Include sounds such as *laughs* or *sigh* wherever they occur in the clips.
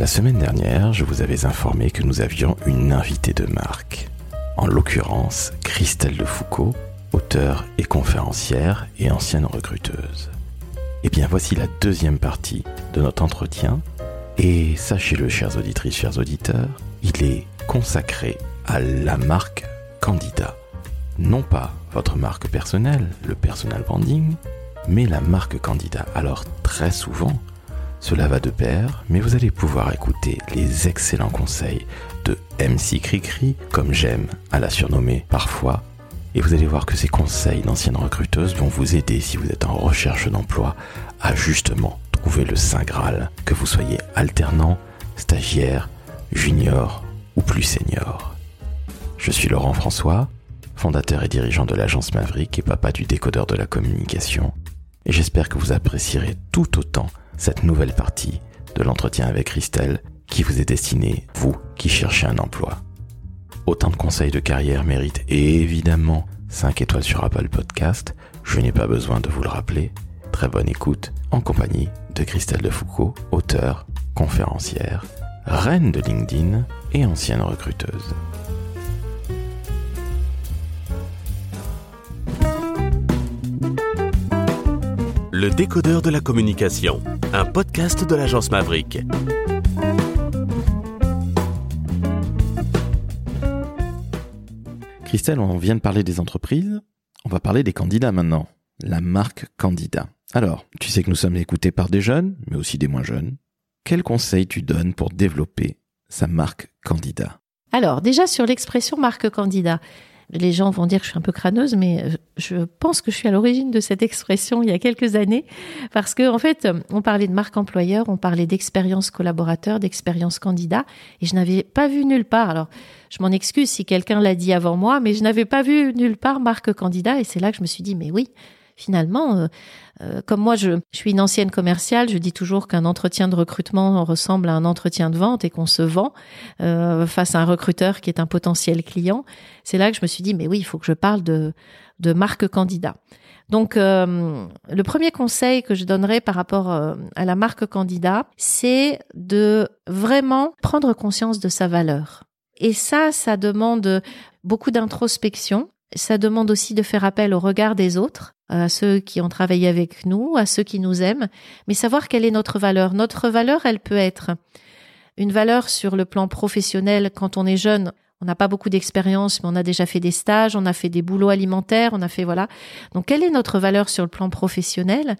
La semaine dernière, je vous avais informé que nous avions une invitée de marque. En l'occurrence, Christelle de Foucault, auteure et conférencière et ancienne recruteuse. Eh bien, voici la deuxième partie de notre entretien. Et sachez-le, chères auditrices, chers auditeurs, il est consacré à la marque candidat. Non pas votre marque personnelle, le personal branding, mais la marque candidat. Alors très souvent, cela va de pair, mais vous allez pouvoir écouter les excellents conseils de MC Cricri, comme j'aime à la surnommer parfois, et vous allez voir que ces conseils d'anciennes recruteuses vont vous aider si vous êtes en recherche d'emploi à justement trouver le Saint Graal, que vous soyez alternant, stagiaire, junior ou plus senior. Je suis Laurent François, fondateur et dirigeant de l'agence Maverick et papa du décodeur de la communication, et j'espère que vous apprécierez tout autant cette nouvelle partie de l'entretien avec Christelle qui vous est destinée, vous qui cherchez un emploi. Autant de conseils de carrière méritent évidemment 5 étoiles sur Apple Podcast, je n'ai pas besoin de vous le rappeler. Très bonne écoute en compagnie de Christelle de Foucault, auteure, conférencière, reine de LinkedIn et ancienne recruteuse. Le décodeur de la communication, un podcast de l'agence Maverick. Christelle, on vient de parler des entreprises, on va parler des candidats maintenant. La marque candidat. Alors, tu sais que nous sommes écoutés par des jeunes, mais aussi des moins jeunes. Quels conseils tu donnes pour développer sa marque candidat Alors, déjà sur l'expression marque candidat, les gens vont dire que je suis un peu crâneuse, mais euh, je pense que je suis à l'origine de cette expression il y a quelques années, parce que en fait, on parlait de marque employeur, on parlait d'expérience collaborateur, d'expérience candidat, et je n'avais pas vu nulle part. Alors, je m'en excuse si quelqu'un l'a dit avant moi, mais je n'avais pas vu nulle part marque candidat, et c'est là que je me suis dit, mais oui, finalement, euh, euh, comme moi, je, suis une ancienne commerciale, je dis toujours qu'un entretien de recrutement ressemble à un entretien de vente et qu'on se vend euh, face à un recruteur qui est un potentiel client. C'est là que je me suis dit, mais oui, il faut que je parle de, de marque candidat. Donc, le premier conseil que je donnerais par rapport à la marque candidat, c'est de vraiment prendre conscience de sa valeur. Et ça, ça demande beaucoup d'introspection. Ça demande aussi de faire appel au regard des autres à ceux qui ont travaillé avec nous, à ceux qui nous aiment, mais savoir quelle est notre valeur. Notre valeur, elle peut être une valeur sur le plan professionnel quand on est jeune. On n'a pas beaucoup d'expérience, mais on a déjà fait des stages, on a fait des boulots alimentaires, on a fait voilà. Donc quelle est notre valeur sur le plan professionnel?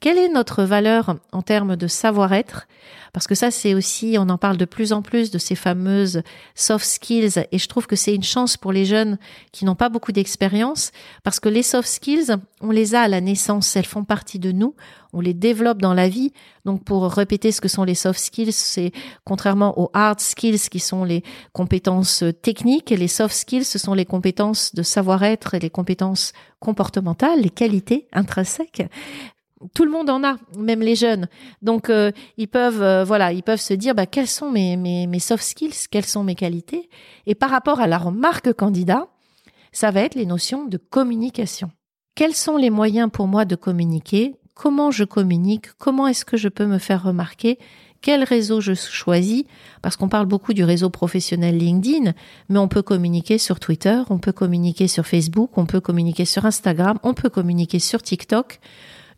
Quelle est notre valeur en termes de savoir-être? Parce que ça, c'est aussi, on en parle de plus en plus de ces fameuses soft skills, et je trouve que c'est une chance pour les jeunes qui n'ont pas beaucoup d'expérience, parce que les soft skills, on les a à la naissance, elles font partie de nous, on les développe dans la vie. Donc, pour répéter ce que sont les soft skills, c'est contrairement aux hard skills qui sont les compétences techniques, les soft skills, ce sont les compétences de savoir-être et les compétences comportementales, les qualités intrinsèques tout le monde en a, même les jeunes. Donc euh, ils peuvent euh, ils peuvent se dire bah quelles sont mes, mes mes soft skills, quelles sont mes qualités? Et par rapport à la remarque candidat, ça va être les notions de communication. Quels sont les moyens pour moi de communiquer? Comment je communique? Comment est-ce que je peux me faire remarquer? Quel réseau je choisis, parce qu'on parle beaucoup du réseau professionnel LinkedIn, mais on peut communiquer sur Twitter, on peut communiquer sur Facebook, on peut communiquer sur Instagram, on peut communiquer sur TikTok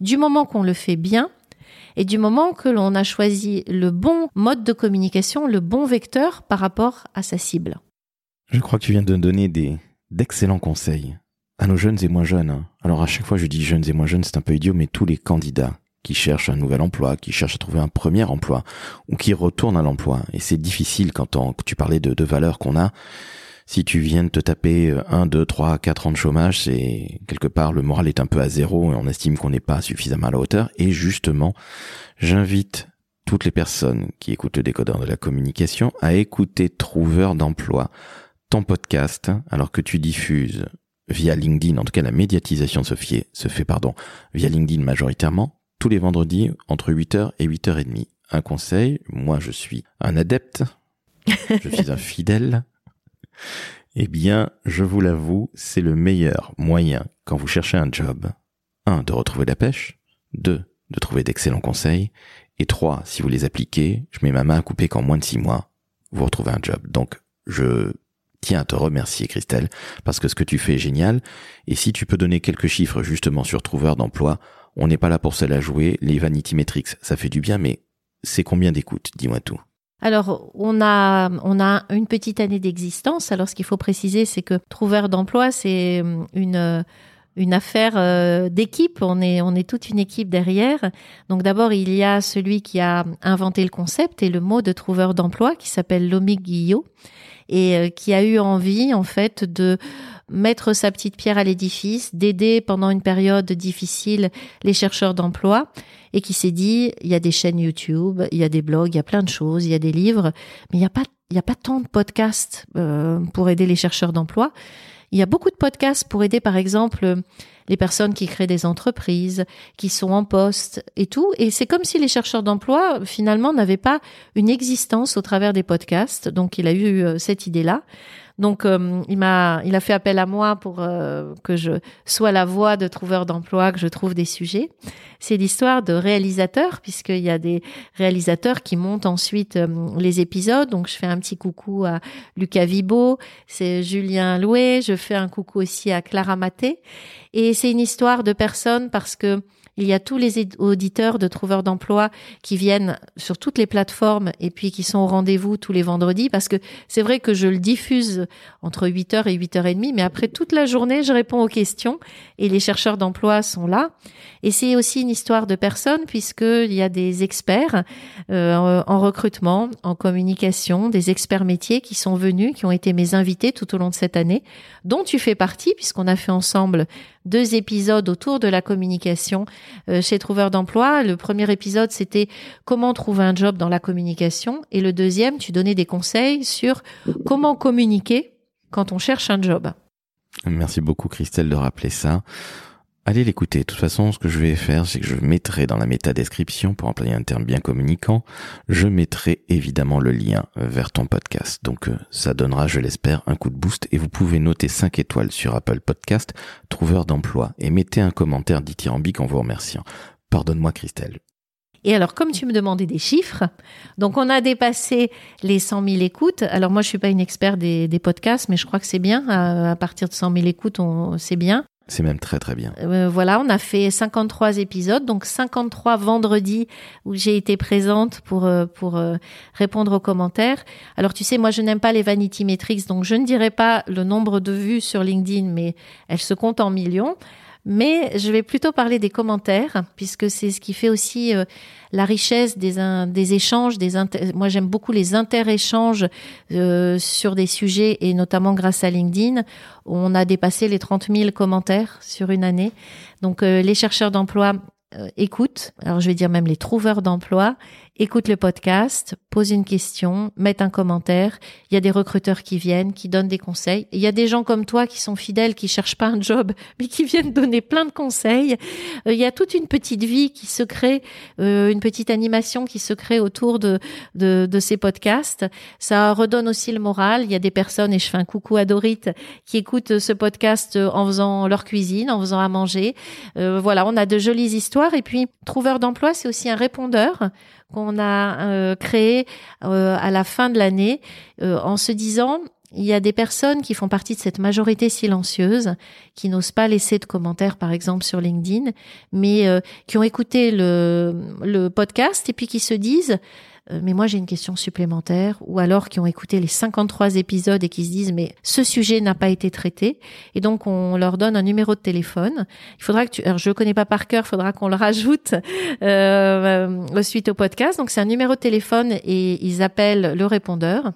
du moment qu'on le fait bien et du moment que l'on a choisi le bon mode de communication, le bon vecteur par rapport à sa cible. Je crois que tu viens de donner des d'excellents conseils à nos jeunes et moins jeunes. Hein. Alors à chaque fois je dis jeunes et moins jeunes, c'est un peu idiot, mais tous les candidats qui cherchent un nouvel emploi, qui cherchent à trouver un premier emploi ou qui retournent à l'emploi. Et c'est difficile quand, tu parlais de, de valeurs qu'on a si tu viens de te taper 1, 2, 3, 4 ans de chômage, c'est quelque part le moral est un peu à zéro et on estime qu'on n'est pas suffisamment à la hauteur. Et justement, j'invite toutes les personnes qui écoutent le décodeur de la communication à écouter Trouveur d'emploi, ton podcast, alors que tu diffuses via LinkedIn, en tout cas la médiatisation se fait, se fait pardon, via LinkedIn majoritairement, tous les vendredis entre 8h et 8h30. Un conseil, moi je suis un adepte, *laughs* je suis un fidèle, eh bien, je vous l'avoue, c'est le meilleur moyen quand vous cherchez un job. Un, de retrouver la pêche. Deux, de trouver d'excellents conseils. Et trois, si vous les appliquez, je mets ma main à couper qu'en moins de six mois, vous retrouvez un job. Donc, je tiens à te remercier, Christelle, parce que ce que tu fais est génial. Et si tu peux donner quelques chiffres justement sur trouveur d'emploi, on n'est pas là pour se la jouer. Les vanity metrics, ça fait du bien, mais c'est combien d'écoutes Dis-moi tout. Alors, on a, on a une petite année d'existence. Alors, ce qu'il faut préciser, c'est que Trouveur d'emploi, c'est une, une affaire euh, d'équipe. On est, on est toute une équipe derrière. Donc, d'abord, il y a celui qui a inventé le concept et le mot de Trouveur d'emploi, qui s'appelle Lomig Guillot, et euh, qui a eu envie, en fait, de mettre sa petite pierre à l'édifice, d'aider pendant une période difficile les chercheurs d'emploi et qui s'est dit, il y a des chaînes YouTube, il y a des blogs, il y a plein de choses, il y a des livres, mais il n'y a pas, il n'y a pas tant de podcasts euh, pour aider les chercheurs d'emploi. Il y a beaucoup de podcasts pour aider, par exemple, les personnes qui créent des entreprises, qui sont en poste et tout. Et c'est comme si les chercheurs d'emploi, finalement, n'avaient pas une existence au travers des podcasts. Donc, il a eu euh, cette idée-là. Donc, euh, il m'a, il a fait appel à moi pour euh, que je sois la voix de trouveur d'emploi, que je trouve des sujets. C'est l'histoire de réalisateurs, puisqu'il y a des réalisateurs qui montent ensuite euh, les épisodes. Donc, je fais un petit coucou à Lucas Vibo, c'est Julien Loué, je fais un coucou aussi à Clara Maté. Et c'est une histoire de personnes parce que il y a tous les auditeurs de Trouveurs d'emploi qui viennent sur toutes les plateformes et puis qui sont au rendez-vous tous les vendredis parce que c'est vrai que je le diffuse entre 8h et 8h30, mais après toute la journée, je réponds aux questions et les chercheurs d'emploi sont là. Et c'est aussi une histoire de personnes puisqu'il y a des experts euh, en recrutement, en communication, des experts métiers qui sont venus, qui ont été mes invités tout au long de cette année, dont tu fais partie puisqu'on a fait ensemble deux épisodes autour de la communication euh, chez Trouveur d'emploi. Le premier épisode, c'était comment trouver un job dans la communication. Et le deuxième, tu donnais des conseils sur comment communiquer quand on cherche un job. Merci beaucoup Christelle de rappeler ça. Allez l'écouter. De toute façon, ce que je vais faire, c'est que je mettrai dans la méta-description, pour employer un terme bien communicant, je mettrai évidemment le lien vers ton podcast. Donc, euh, ça donnera, je l'espère, un coup de boost et vous pouvez noter 5 étoiles sur Apple Podcast, trouveur d'emploi, et mettez un commentaire dithyrambique en vous remerciant. Pardonne-moi, Christelle. Et alors, comme tu me demandais des chiffres, donc on a dépassé les 100 000 écoutes. Alors moi, je suis pas une experte des, podcasts, mais je crois que c'est bien. À, partir de 100 000 écoutes, c'est bien. C'est même très très bien. Euh, voilà, on a fait 53 épisodes, donc 53 vendredis où j'ai été présente pour euh, pour euh, répondre aux commentaires. Alors tu sais, moi je n'aime pas les vanity metrics, donc je ne dirai pas le nombre de vues sur LinkedIn, mais elles se comptent en millions. Mais je vais plutôt parler des commentaires, puisque c'est ce qui fait aussi euh, la richesse des, des échanges. Moi, j'aime beaucoup les inter-échanges euh, sur des sujets, et notamment grâce à LinkedIn, on a dépassé les 30 000 commentaires sur une année. Donc, euh, les chercheurs d'emploi écoutent, alors je vais dire même les trouveurs d'emploi, écoute le podcast, pose une question, mette un commentaire. Il y a des recruteurs qui viennent, qui donnent des conseils. Il y a des gens comme toi qui sont fidèles, qui cherchent pas un job, *laughs* mais qui viennent donner plein de conseils. Euh, il y a toute une petite vie qui se crée, euh, une petite animation qui se crée autour de, de, de ces podcasts. Ça redonne aussi le moral. Il y a des personnes, et je fais un coucou à Dorit, qui écoutent ce podcast en faisant leur cuisine, en faisant à manger. Euh, voilà, on a de jolies histoires. Et puis, Trouveur d'emploi, c'est aussi un répondeur a euh, créé euh, à la fin de l'année euh, en se disant il y a des personnes qui font partie de cette majorité silencieuse, qui n'osent pas laisser de commentaires, par exemple, sur LinkedIn, mais qui ont écouté le, le podcast et puis qui se disent mais moi j'ai une question supplémentaire, ou alors qui ont écouté les 53 épisodes et qui se disent mais ce sujet n'a pas été traité, et donc on leur donne un numéro de téléphone. Il faudra que tu, alors je le connais pas par cœur, faudra qu'on le rajoute euh, euh, suite au podcast. Donc c'est un numéro de téléphone et ils appellent le répondeur.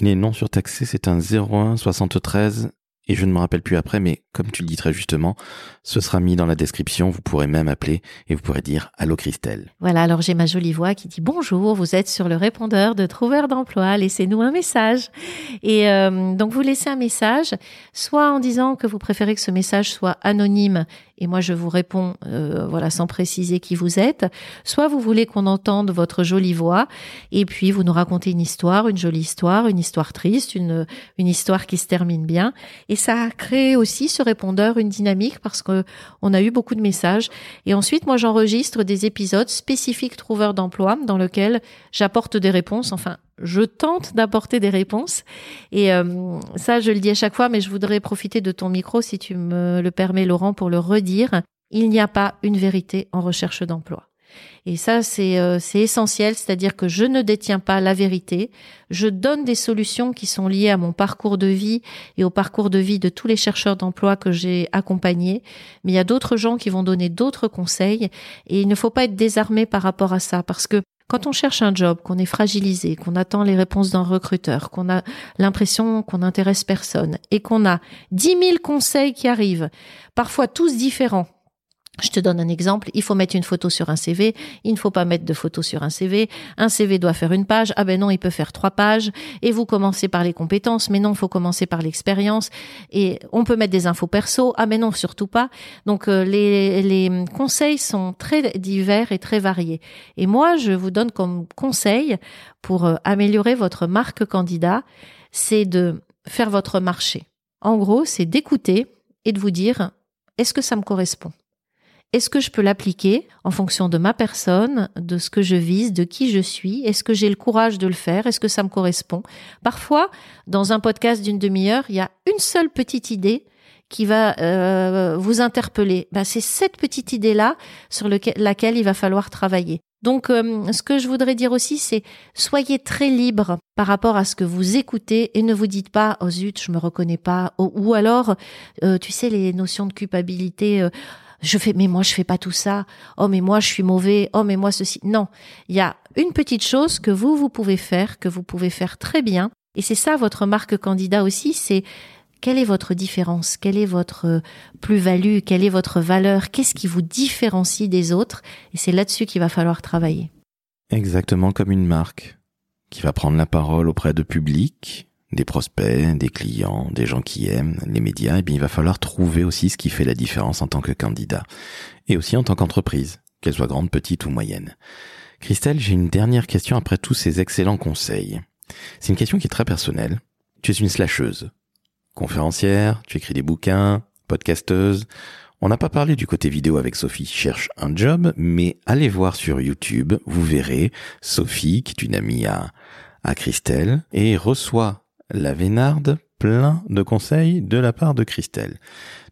Il est non surtaxé, c'est un 01 73 et je ne me rappelle plus après, mais comme tu le dis très justement, ce sera mis dans la description, vous pourrez même appeler et vous pourrez dire Allô Christelle. Voilà, alors j'ai ma jolie voix qui dit Bonjour, vous êtes sur le répondeur de Trouveur d'emploi, laissez-nous un message. Et euh, donc vous laissez un message, soit en disant que vous préférez que ce message soit anonyme et moi je vous réponds euh, voilà sans préciser qui vous êtes, soit vous voulez qu'on entende votre jolie voix et puis vous nous racontez une histoire, une jolie histoire, une histoire triste, une, une histoire qui se termine bien. Ça a créé aussi ce répondeur une dynamique parce que on a eu beaucoup de messages. Et ensuite, moi, j'enregistre des épisodes spécifiques trouveurs d'emploi dans lesquels j'apporte des réponses. Enfin, je tente d'apporter des réponses. Et euh, ça, je le dis à chaque fois, mais je voudrais profiter de ton micro, si tu me le permets, Laurent, pour le redire. Il n'y a pas une vérité en recherche d'emploi. Et ça, c'est euh, essentiel, c'est-à-dire que je ne détiens pas la vérité. Je donne des solutions qui sont liées à mon parcours de vie et au parcours de vie de tous les chercheurs d'emploi que j'ai accompagnés. Mais il y a d'autres gens qui vont donner d'autres conseils et il ne faut pas être désarmé par rapport à ça parce que quand on cherche un job, qu'on est fragilisé, qu'on attend les réponses d'un recruteur, qu'on a l'impression qu'on n'intéresse personne et qu'on a dix mille conseils qui arrivent, parfois tous différents, je te donne un exemple, il faut mettre une photo sur un CV, il ne faut pas mettre de photo sur un CV, un CV doit faire une page, ah ben non, il peut faire trois pages, et vous commencez par les compétences, mais non, il faut commencer par l'expérience, et on peut mettre des infos perso, ah ben non, surtout pas. Donc euh, les, les conseils sont très divers et très variés. Et moi, je vous donne comme conseil pour euh, améliorer votre marque candidat, c'est de faire votre marché. En gros, c'est d'écouter et de vous dire, est-ce que ça me correspond? Est-ce que je peux l'appliquer en fonction de ma personne, de ce que je vise, de qui je suis? Est-ce que j'ai le courage de le faire? Est-ce que ça me correspond? Parfois, dans un podcast d'une demi-heure, il y a une seule petite idée qui va euh, vous interpeller. Ben, c'est cette petite idée-là sur laquelle il va falloir travailler. Donc, euh, ce que je voudrais dire aussi, c'est soyez très libre par rapport à ce que vous écoutez et ne vous dites pas oh zut, je me reconnais pas, ou, alors, euh, tu sais, les notions de culpabilité je fais mais moi je fais pas tout ça. Oh mais moi je suis mauvais. Oh mais moi ceci. Non, il y a une petite chose que vous vous pouvez faire que vous pouvez faire très bien et c'est ça votre marque candidat aussi, c'est quelle est votre différence? Quelle est votre euh, plus-value? Quelle est votre valeur? Qu'est-ce qui vous différencie des autres? Et c'est là-dessus qu'il va falloir travailler. Exactement comme une marque qui va prendre la parole auprès de public, des prospects, des clients, des gens qui aiment les médias, et eh bien il va falloir trouver aussi ce qui fait la différence en tant que candidat et aussi en tant qu'entreprise, qu'elle soit grande, petite ou moyenne. Christelle, j'ai une dernière question après tous ces excellents conseils. C'est une question qui est très personnelle. Tu es une slasheuse, conférencière, tu écris des bouquins, podcasteuse. On n'a pas parlé du côté vidéo avec Sophie cherche un job, mais allez voir sur YouTube, vous verrez Sophie, qui est une amie à, à Christelle, et reçoit la Vénarde, plein de conseils de la part de Christelle.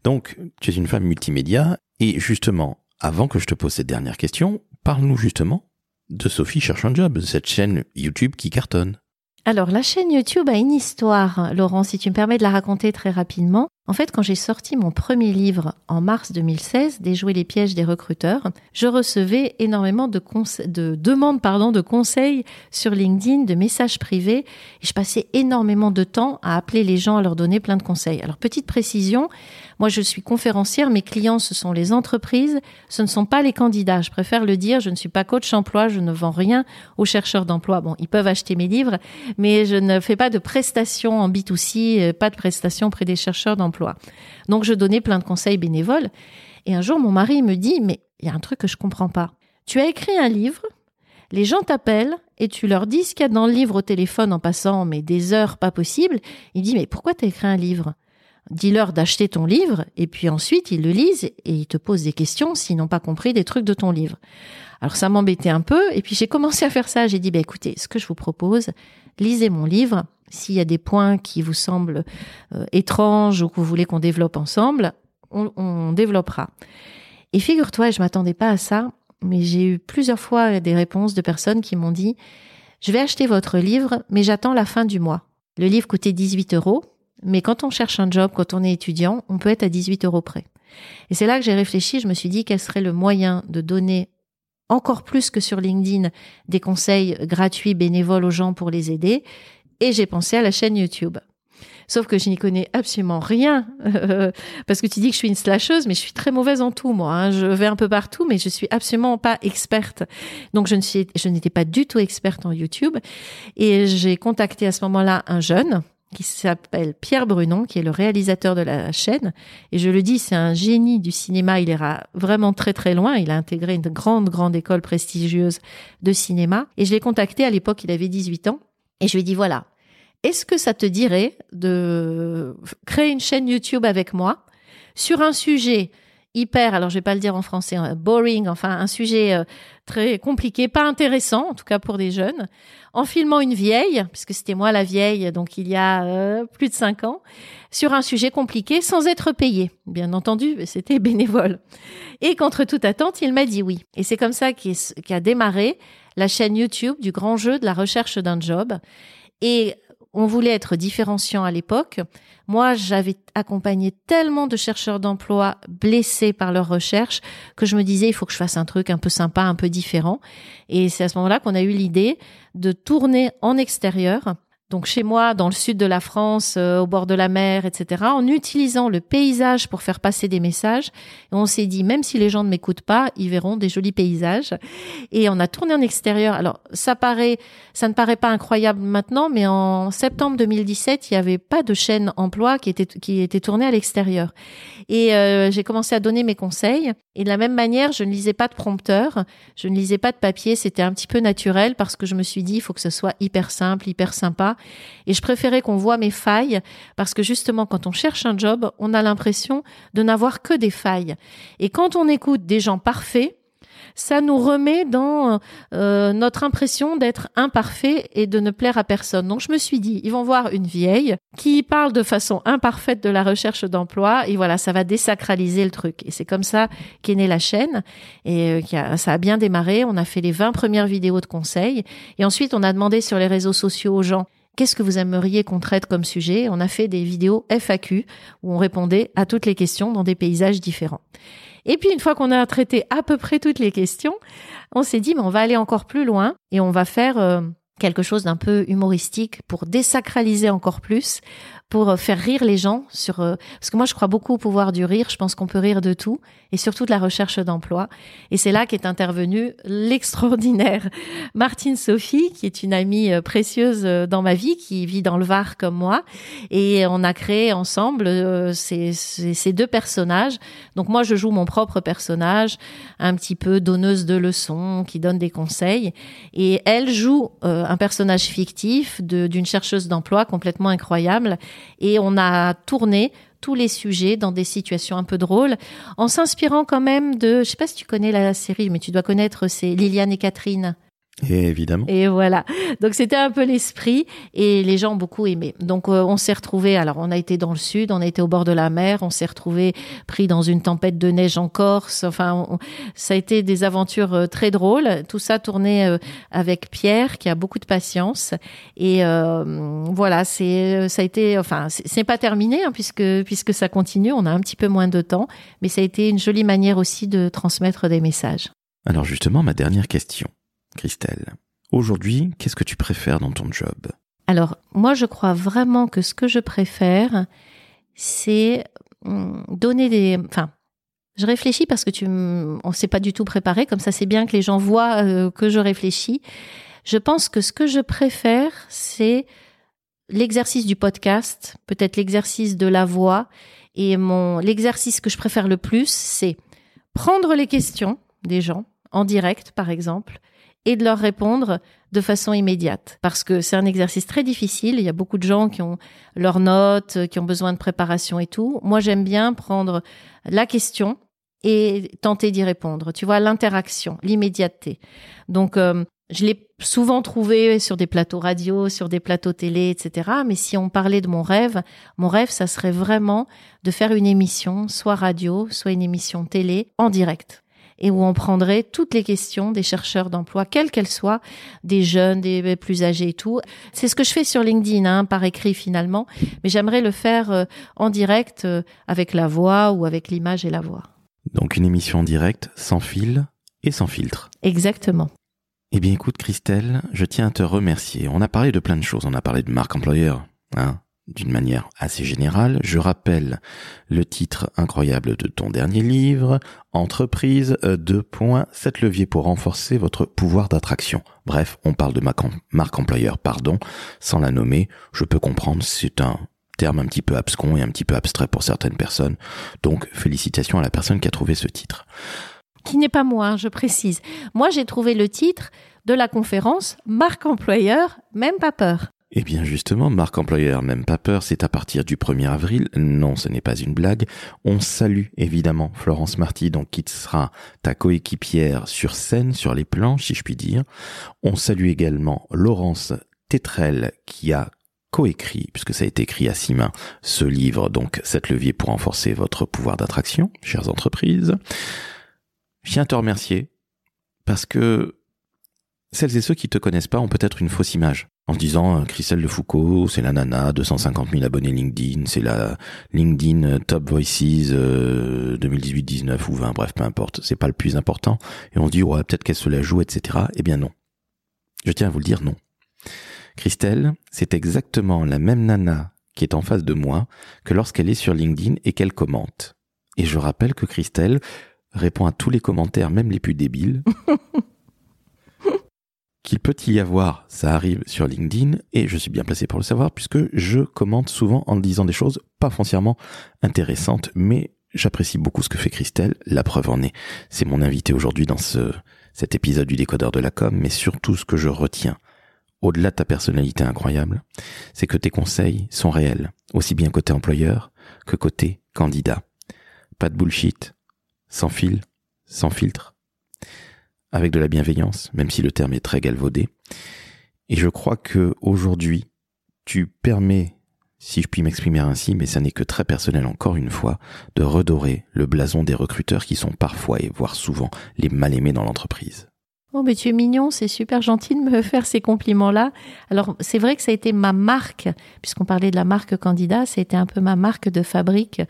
Donc, tu es une femme multimédia, et justement, avant que je te pose cette dernière question, parle-nous justement de Sophie cherche un job, cette chaîne YouTube qui cartonne. Alors, la chaîne YouTube a une histoire, Laurent, si tu me permets de la raconter très rapidement. En fait, quand j'ai sorti mon premier livre en mars 2016, Déjouer les pièges des recruteurs, je recevais énormément de, de demandes pardon, de conseils sur LinkedIn, de messages privés, et je passais énormément de temps à appeler les gens, à leur donner plein de conseils. Alors, petite précision, moi je suis conférencière, mes clients ce sont les entreprises, ce ne sont pas les candidats. Je préfère le dire, je ne suis pas coach emploi, je ne vends rien aux chercheurs d'emploi. Bon, ils peuvent acheter mes livres, mais je ne fais pas de prestations en B2C, euh, pas de prestations auprès des chercheurs d'emploi donc je donnais plein de conseils bénévoles. Et un jour, mon mari me dit, mais il y a un truc que je comprends pas. Tu as écrit un livre, les gens t'appellent et tu leur dis ce qu'il y a dans le livre au téléphone en passant mais des heures pas possibles. Il dit, mais pourquoi tu as écrit un livre? Dis-leur d'acheter ton livre et puis ensuite ils le lisent et ils te posent des questions s'ils n'ont pas compris des trucs de ton livre. Alors ça m'embêtait un peu et puis j'ai commencé à faire ça. J'ai dit, bah, écoutez, ce que je vous propose, lisez mon livre s'il y a des points qui vous semblent euh, étranges ou que vous voulez qu'on développe ensemble, on, développera. Et figure-toi, je m'attendais pas à ça, mais j'ai eu plusieurs fois des réponses de personnes qui m'ont dit Je vais acheter votre livre, mais j'attends la fin du mois. Le livre coûtait 18 euros, mais quand on cherche un job, quand on est étudiant, on peut être à 18 euros près. Et c'est là que j'ai réfléchi, je me suis dit quel serait le moyen de donner encore plus que sur LinkedIn des conseils gratuits bénévoles aux gens pour les aider? Et j'ai pensé à la chaîne YouTube. Sauf que je n'y connais absolument rien, parce que tu dis que je suis une slasheuse, mais je suis très mauvaise en tout, moi. Hein. Je vais un peu partout, mais je suis absolument pas experte. Donc je ne suis, je n'étais pas du tout experte en YouTube, et j'ai contacté à ce moment-là un jeune qui s'appelle Pierre Brunon, qui est le réalisateur de la chaîne. Et je le dis, c'est un génie du cinéma. Il ira vraiment très très loin. Il a intégré une grande grande école prestigieuse de cinéma. Et je l'ai contacté à l'époque, il avait 18 ans. Et je lui ai dit, voilà, est-ce que ça te dirait de créer une chaîne YouTube avec moi sur un sujet hyper, alors je vais pas le dire en français, hein, boring, enfin un sujet euh, très compliqué, pas intéressant, en tout cas pour des jeunes, en filmant une vieille, puisque c'était moi la vieille, donc il y a euh, plus de cinq ans, sur un sujet compliqué sans être payé. Bien entendu, c'était bénévole. Et contre toute attente, il m'a dit oui. Et c'est comme ça qu'a démarré la chaîne YouTube du grand jeu de la recherche d'un job. Et on voulait être différenciant à l'époque. Moi, j'avais accompagné tellement de chercheurs d'emploi blessés par leur recherche que je me disais, il faut que je fasse un truc un peu sympa, un peu différent. Et c'est à ce moment-là qu'on a eu l'idée de tourner en extérieur donc chez moi, dans le sud de la France, euh, au bord de la mer, etc., en utilisant le paysage pour faire passer des messages. On s'est dit, même si les gens ne m'écoutent pas, ils verront des jolis paysages. Et on a tourné en extérieur. Alors, ça paraît, ça ne paraît pas incroyable maintenant, mais en septembre 2017, il n'y avait pas de chaîne emploi qui était, qui était tournée à l'extérieur. Et euh, j'ai commencé à donner mes conseils. Et de la même manière, je ne lisais pas de prompteur, je ne lisais pas de papier. C'était un petit peu naturel parce que je me suis dit, il faut que ce soit hyper simple, hyper sympa. Et je préférais qu'on voit mes failles parce que justement, quand on cherche un job, on a l'impression de n'avoir que des failles. Et quand on écoute des gens parfaits, ça nous remet dans euh, notre impression d'être imparfait et de ne plaire à personne. Donc je me suis dit, ils vont voir une vieille qui parle de façon imparfaite de la recherche d'emploi et voilà, ça va désacraliser le truc. Et c'est comme ça qu'est née la chaîne et euh, ça a bien démarré. On a fait les 20 premières vidéos de conseils et ensuite on a demandé sur les réseaux sociaux aux gens Qu'est-ce que vous aimeriez qu'on traite comme sujet? On a fait des vidéos FAQ où on répondait à toutes les questions dans des paysages différents. Et puis une fois qu'on a traité à peu près toutes les questions, on s'est dit mais on va aller encore plus loin et on va faire euh, quelque chose d'un peu humoristique pour désacraliser encore plus, pour euh, faire rire les gens sur euh, parce que moi je crois beaucoup au pouvoir du rire, je pense qu'on peut rire de tout et surtout de la recherche d'emploi. Et c'est là qu'est intervenue l'extraordinaire *laughs* Martine Sophie qui est une amie euh, précieuse dans ma vie qui vit dans le Var comme moi. Et on a créé ensemble ces, ces, deux personnages. Donc moi je joue mon propre personnage, un petit peu donneuse de leçons qui donne des conseils. Et elle joue un personnage fictif d'une chercheuse d'emploi complètement incroyable et on a tourné tous les sujets dans des situations un peu drôles, en s'inspirant quand même de, je sais pas si tu connais la série, mais tu dois connaître, c'est Liliane et Catherine. Et évidemment. Et voilà. Donc c'était un peu l'esprit et les gens ont beaucoup aimé. Donc euh, on s'est retrouvé. Alors on a été dans le sud, on a été au bord de la mer, on s'est retrouvé pris dans une tempête de neige en Corse. Enfin, ça a été des aventures euh, très drôles. Tout ça tourné euh, avec Pierre qui a beaucoup de patience. Et voilà, c'est ça a été. Enfin, c'est pas terminé hein, puisque puisque ça continue. On a un petit peu moins de temps, mais ça a été une jolie manière aussi de transmettre des messages. Alors justement, ma dernière question. Christelle, aujourd'hui, qu'est-ce que tu préfères dans ton job? Alors, moi, je crois vraiment que ce que je préfère, c'est hum, donner des... Enfin, je réfléchis parce que tu, on s'est pas du tout préparé, comme ça c'est bien que les gens voient euh, que je réfléchis. Je pense que ce que je préfère, c'est l'exercice du podcast, peut-être l'exercice de la voix, et mon l'exercice que je préfère le plus, c'est prendre les questions des gens en direct, par exemple, et de leur répondre de façon immédiate. Parce que c'est un exercice très difficile. Il y a beaucoup de gens qui ont leurs notes, qui ont besoin de préparation et tout. Moi, j'aime bien prendre la question et tenter d'y répondre. Tu vois, l'interaction, l'immédiateté. Donc, euh, je l'ai souvent trouvé sur des plateaux radio, sur des plateaux télé, etc. Mais si on parlait de mon rêve, mon rêve, ça serait vraiment de faire une émission, soit radio, soit une émission télé, en direct et où on prendrait toutes les questions des chercheurs d'emploi, quelles qu'elles soient, des jeunes, des plus âgés et tout. C'est ce que je fais sur LinkedIn, hein, par écrit finalement, mais j'aimerais le faire euh, en direct euh, avec la voix ou avec l'image et la voix. Donc une émission en direct, sans fil et sans filtre. Exactement. Eh bien écoute Christelle, je tiens à te remercier. On a parlé de plein de choses, on a parlé de marque employeur, hein, d'une manière assez générale, je rappelle le titre incroyable de ton dernier livre, Entreprise 2. 7 leviers pour renforcer votre pouvoir d'attraction. Bref, on parle de marque employeur, pardon, sans la nommer. Je peux comprendre, c'est un terme un petit peu abscon et un petit peu abstrait pour certaines personnes. Donc, félicitations à la personne qui a trouvé ce titre. Qui n'est pas moi, hein, je précise. Moi, j'ai trouvé le titre de la conférence Marque employeur, même pas peur. Eh bien justement, marque employeur, même pas peur, c'est à partir du 1er avril. Non, ce n'est pas une blague. On salue évidemment Florence Marty, donc qui sera ta coéquipière sur scène, sur les planches, si je puis dire. On salue également Laurence Tétrel, qui a coécrit, puisque ça a été écrit à six mains, ce livre, donc Sept leviers pour renforcer votre pouvoir d'attraction, chères entreprises. Je tiens à te remercier, parce que celles et ceux qui te connaissent pas ont peut-être une fausse image en se disant euh, Christelle de Foucault, c'est la nana, 250 000 abonnés LinkedIn, c'est la LinkedIn Top Voices 2018-19 euh, ou 20, bref, peu importe, c'est pas le plus important. Et on se dit ouais, peut-être qu'elle se la joue, etc. Eh bien non. Je tiens à vous le dire non. Christelle, c'est exactement la même nana qui est en face de moi que lorsqu'elle est sur LinkedIn et qu'elle commente. Et je rappelle que Christelle répond à tous les commentaires, même les plus débiles. *laughs* qu'il peut y avoir, ça arrive sur LinkedIn, et je suis bien placé pour le savoir, puisque je commente souvent en disant des choses pas foncièrement intéressantes, mais j'apprécie beaucoup ce que fait Christelle, la preuve en est. C'est mon invité aujourd'hui dans ce, cet épisode du décodeur de la com, mais surtout ce que je retiens, au-delà de ta personnalité incroyable, c'est que tes conseils sont réels, aussi bien côté employeur que côté candidat. Pas de bullshit, sans fil, sans filtre, avec de la bienveillance, même si le terme est très galvaudé. Et je crois que aujourd'hui, tu permets, si je puis m'exprimer ainsi, mais ça n'est que très personnel encore une fois, de redorer le blason des recruteurs qui sont parfois et voire souvent les mal aimés dans l'entreprise. Oh, mais tu es mignon, c'est super gentil de me *laughs* faire ces compliments-là. Alors, c'est vrai que ça a été ma marque, puisqu'on parlait de la marque candidat, ça a été un peu ma marque de fabrique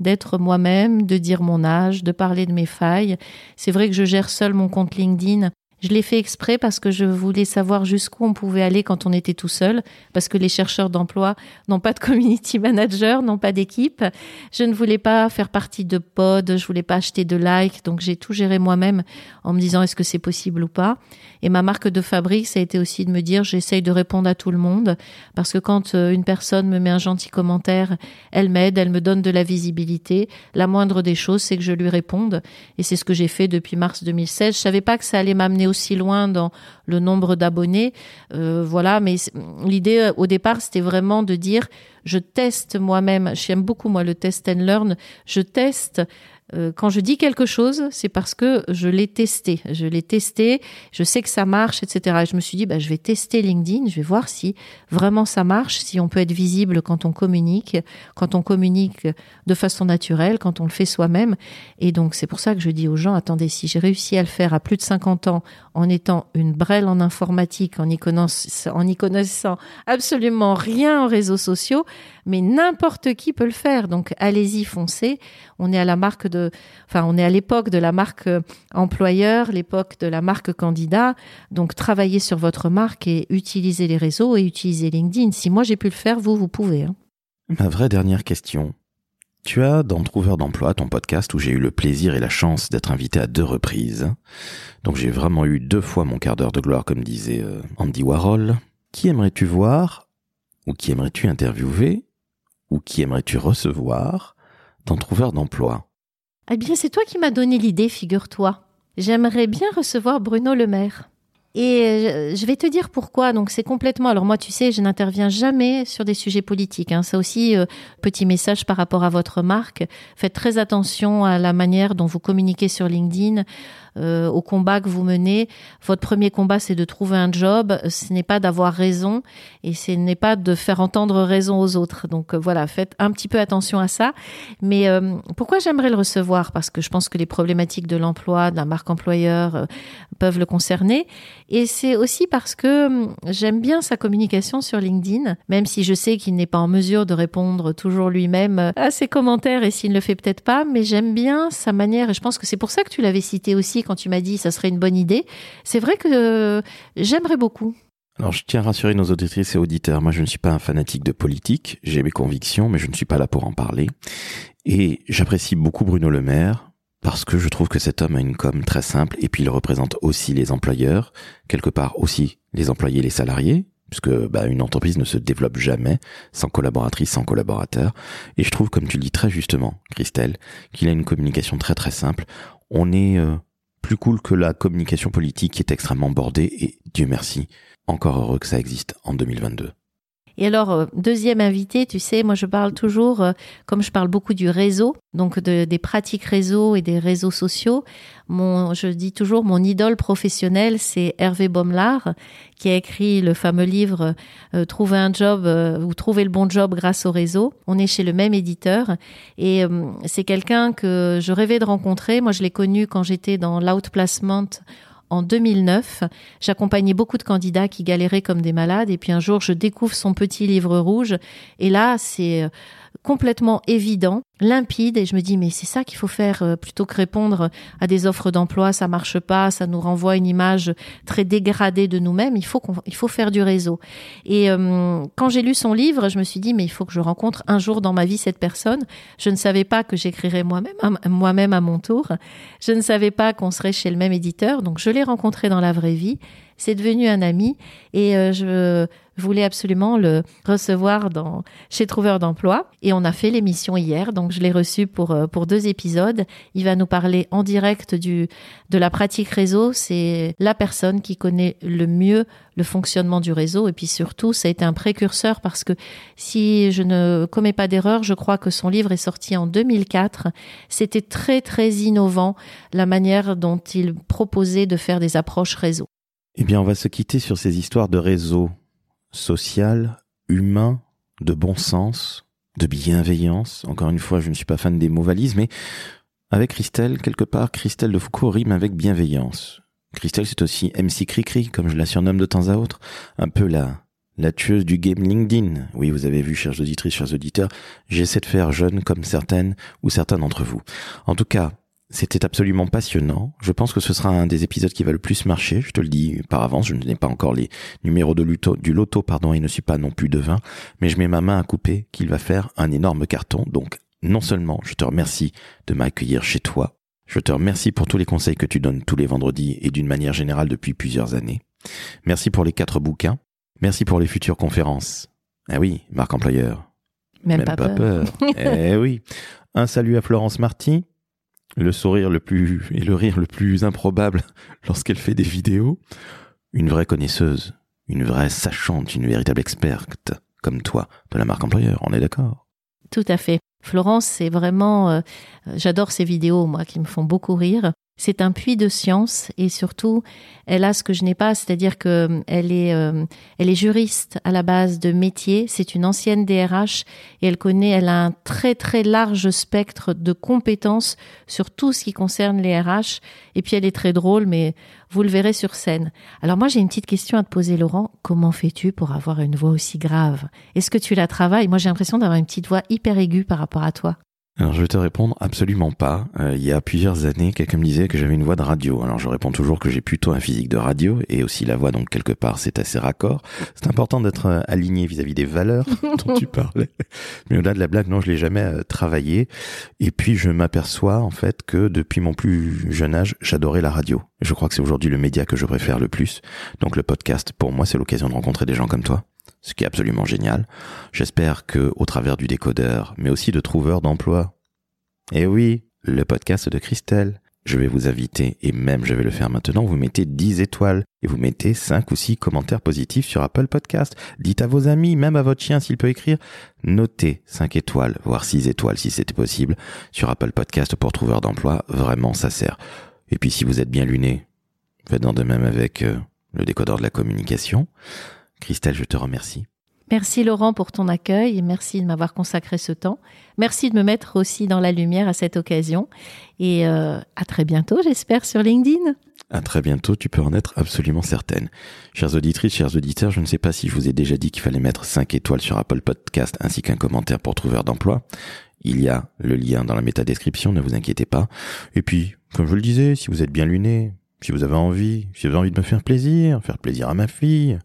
d'être moi-même, de dire mon âge, de parler de mes failles. C'est vrai que je gère seul mon compte LinkedIn je l'ai fait exprès parce que je voulais savoir jusqu'où on pouvait aller quand on était tout seul, parce que les chercheurs d'emploi n'ont pas de community *laughs* manager, n'ont pas d'équipe. Je ne voulais pas faire partie de pod, je voulais pas acheter de likes, donc j'ai tout géré moi-même en me disant est-ce que c'est possible ou pas. Et ma marque de fabrique, ça a été aussi de me dire j'essaye de répondre à tout le monde, parce que quand euh, une personne me met un gentil commentaire, elle m'aide, elle me donne de la visibilité. La moindre des choses, c'est que je lui réponde, et c'est ce que j'ai fait depuis mars 2016. Je savais pas que ça allait m'amener aussi loin dans le nombre d'abonnés. Euh, voilà, mais l'idée euh, au départ, c'était vraiment de dire, je teste moi-même. J'aime beaucoup moi le test and learn. Je teste quand je dis quelque chose, c'est parce que je l'ai testé. Je l'ai testé, je sais que ça marche, etc. Et je me suis dit, bah, je vais tester LinkedIn, je vais voir si vraiment ça marche, si on peut être visible quand on communique, quand on communique de façon naturelle, quand on le fait soi-même. Et donc, c'est pour ça que je dis aux gens, attendez, si j'ai réussi à le faire à plus de 50 ans en étant une brêle en informatique, en y connaissant, en y connaissant absolument rien en réseaux sociaux, mais n'importe qui peut le faire. Donc, allez-y, foncez. On est à la marque de, enfin, on est à l'époque de la marque euh, employeur, l'époque de la marque candidat. Donc, travaillez sur votre marque et utilisez les réseaux et utilisez LinkedIn. Si moi j'ai pu le faire, vous, vous pouvez. Hein. Ma vraie dernière question. Tu as dans Trouveur d'emploi ton podcast où j'ai eu le plaisir et la chance d'être invité à deux reprises. Donc j'ai vraiment eu deux fois mon quart d'heure de gloire comme disait euh, Andy Warhol. Qui aimerais-tu voir ou qui aimerais-tu interviewer ou qui aimerais-tu recevoir dans Trouveur d'emploi? Eh bien, c'est toi qui m'as donné l'idée, figure-toi. J'aimerais bien recevoir Bruno Le Maire. Et euh, je vais te dire pourquoi. Donc c'est complètement. Alors moi, tu sais, je n'interviens jamais sur des sujets politiques. Hein. Ça aussi, euh, petit message par rapport à votre marque. Faites très attention à la manière dont vous communiquez sur LinkedIn. Euh, au combat que vous menez. Votre premier combat, c'est de trouver un job. Ce n'est pas d'avoir raison et ce n'est pas de faire entendre raison aux autres. Donc euh, voilà, faites un petit peu attention à ça. Mais pourquoi j'aimerais le recevoir? Parce que je pense que les problématiques de l'emploi, de la marque employeur peuvent le concerner. Et c'est aussi parce que hum, j'aime bien sa communication sur LinkedIn, même si je sais qu'il n'est pas en mesure de répondre toujours lui-même à ses commentaires et s'il ne le fait peut-être pas, mais j'aime bien sa manière et je pense que c'est pour ça que tu l'avais cité aussi quand tu m'as dit ça serait une bonne idée. C'est vrai que euh, j'aimerais beaucoup. Alors je tiens à rassurer nos auditrices et auditeurs, moi je ne suis pas un fanatique de politique, j'ai mes convictions mais je ne suis pas là pour en parler. Et j'apprécie beaucoup Bruno Le Maire parce que je trouve que cet homme a une com très simple et puis il représente aussi les employeurs, quelque part aussi les employés et les salariés, puisque bah, une entreprise ne se développe jamais sans collaboratrice, sans collaborateur. Et je trouve, comme tu le dis très justement, Christelle, qu'il a une communication très très simple. On est euh, plus cool que la communication politique qui est extrêmement bordée et Dieu merci, encore heureux que ça existe en 2022. Et alors, euh, deuxième invité, tu sais, moi je parle toujours, euh, comme je parle beaucoup du réseau, donc de, des pratiques réseau et des réseaux sociaux, mon, je dis toujours, mon idole professionnelle, c'est Hervé Baumlard, qui a écrit le fameux livre euh, Trouver un job ou Trouver le bon job grâce au réseau. On est chez le même éditeur et c'est quelqu'un que je rêvais de rencontrer. Moi, je l'ai connu quand j'étais dans l'outplacement en 2009. J'accompagnais beaucoup de candidats qui galéraient comme des malades et puis un jour je découvre son petit livre rouge et là c'est euh, complètement évident, limpide, et je me dis mais c'est ça qu'il faut faire euh, plutôt que répondre à des offres d'emploi, ça marche pas, ça nous renvoie une image très dégradée de nous-mêmes. Il faut faut faire du réseau. Et euh, quand j'ai lu son livre, je me suis dit mais il faut que je rencontre un jour dans ma vie cette personne. Je ne savais pas que j'écrirais moi-même, moi-même à mon tour. Je ne savais pas qu'on serait chez le même éditeur, donc je l'ai rencontré dans la vraie vie. C'est devenu un ami et euh, je voulais absolument le recevoir dans, chez Trouveur d'emploi. Et on a fait l'émission hier, donc je l'ai reçu pour, euh, pour deux épisodes. Il va nous parler en direct du, de la pratique réseau. C'est la personne qui connaît le mieux le fonctionnement du réseau. Et puis surtout, ça a été un précurseur parce que si je ne commets pas d'erreur, je crois que son livre est sorti en 2004. C'était très, très innovant la manière dont il proposait de faire des approches réseau. Eh bien, on va se quitter sur ces histoires de réseau social, humain, de bon sens, de bienveillance. Encore une fois, je ne suis pas fan des mots valises, mais avec Christelle, quelque part, Christelle de Foucault rime avec bienveillance. Christelle, c'est aussi MC Cricri, comme je la surnomme de temps à autre, un peu la, la tueuse du game LinkedIn. Oui, vous avez vu, chers auditrices, chers auditeurs, j'essaie de faire jeune comme certaines ou certains d'entre vous. En tout cas, c'était absolument passionnant. Je pense que ce sera un des épisodes qui va le plus marcher. Je te le dis par avance. Je n'ai pas encore les numéros de luto, du loto, pardon, et ne suis pas non plus devin. Mais je mets ma main à couper qu'il va faire un énorme carton. Donc, non seulement je te remercie de m'accueillir chez toi, je te remercie pour tous les conseils que tu donnes tous les vendredis et d'une manière générale depuis plusieurs années. Merci pour les quatre bouquins. Merci pour les futures conférences. Ah oui, marque employeur. Même, pas, peur. *laughs* eh oui. Un salut à Florence Marty le sourire le plus et le rire le plus improbable *laughs* lorsqu'elle fait des vidéos. Une vraie connaisseuse, une vraie sachante, une véritable experte, comme toi, de la marque employeur, on est d'accord Tout à fait. Florence, c'est vraiment, euh, j'adore ses vidéos, moi, qui me font beaucoup rire. C'est un puits de science et surtout, elle a ce que je n'ai pas, c'est-à-dire que euh, elle est, euh, elle est juriste à la base de métier. C'est une ancienne DRH et elle connaît, elle a un très très large spectre de compétences sur tout ce qui concerne les RH. Et puis elle est très drôle, mais vous le verrez sur scène. Alors moi j'ai une petite question à te poser, Laurent. Comment fais-tu pour avoir une voix aussi grave? Est-ce que tu la travailles? Moi j'ai l'impression d'avoir une petite voix hyper aiguë par rapport à toi. Alors je vais te répondre absolument pas. Euh, il y a plusieurs années, quelqu'un me disait que j'avais une voix de radio. Alors je réponds toujours que j'ai plutôt un physique de radio et aussi la voix, donc quelque part c'est assez raccord. C'est important d'être euh, aligné vis-à-vis des valeurs *laughs* dont tu parlais. Mais au-delà de la blague, non, je l'ai jamais euh, travaillé. Et puis je m'aperçois en fait que depuis mon plus jeune âge, j'adorais la radio. Je crois que c'est aujourd'hui le média que je préfère le plus. Donc le podcast, pour moi, c'est l'occasion de rencontrer des gens comme toi ce qui est absolument génial. J'espère que, au travers du décodeur, mais aussi de trouveurs d'emploi, et oui, le podcast de Christelle, je vais vous inviter, et même je vais le faire maintenant, vous mettez 10 étoiles et vous mettez 5 ou 6 commentaires positifs sur Apple Podcast. Dites à vos amis, même à votre chien s'il peut écrire, notez 5 étoiles, voire 6 étoiles si c'était possible, sur Apple Podcast pour trouveurs d'emploi. Vraiment, ça sert. Et puis si vous êtes bien luné, faites-en de même avec euh, le décodeur de la communication. Christelle, je te remercie. Merci Laurent pour ton accueil et merci de m'avoir consacré ce temps. Merci de me mettre aussi dans la lumière à cette occasion. Et euh, à très bientôt, j'espère, sur LinkedIn. À très bientôt, tu peux en être absolument certaine. Chères auditrices, chers auditeurs, je ne sais pas si je vous ai déjà dit qu'il fallait mettre 5 étoiles sur Apple Podcast ainsi qu'un commentaire pour Trouveur d'emploi. Il y a le lien dans la métadescription, ne vous inquiétez pas. Et puis, comme je le disais, si vous êtes bien luné, si vous avez envie, si vous avez envie de me faire plaisir, faire plaisir à ma fille,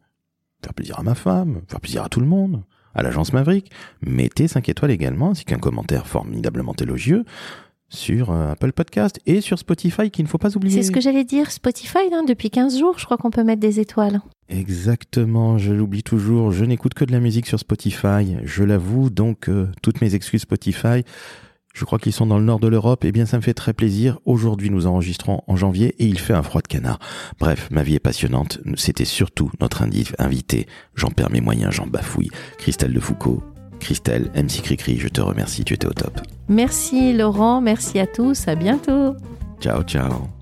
faire plaisir à ma femme, faire plaisir à tout le monde, à l'agence Maverick, mettez 5 étoiles également, ainsi qu'un commentaire formidablement élogieux sur euh, Apple Podcast et sur Spotify qu'il ne faut pas oublier. C'est ce que j'allais dire, Spotify, hein, depuis 15 jours, je crois qu'on peut mettre des étoiles. Exactement, je l'oublie toujours, je n'écoute que de la musique sur Spotify, je l'avoue, donc euh, toutes mes excuses Spotify. Je crois qu'ils sont dans le nord de l'Europe. Eh bien, ça me fait très plaisir. Aujourd'hui, nous enregistrons en janvier et il fait un froid de canard. Bref, ma vie est passionnante. C'était surtout notre invité. J'en perds mes moyens, j'en bafouille. Christelle de Foucault. Christelle, MC Cricri, je te remercie, tu étais au top. Merci Laurent, merci à tous, à bientôt. Ciao, ciao.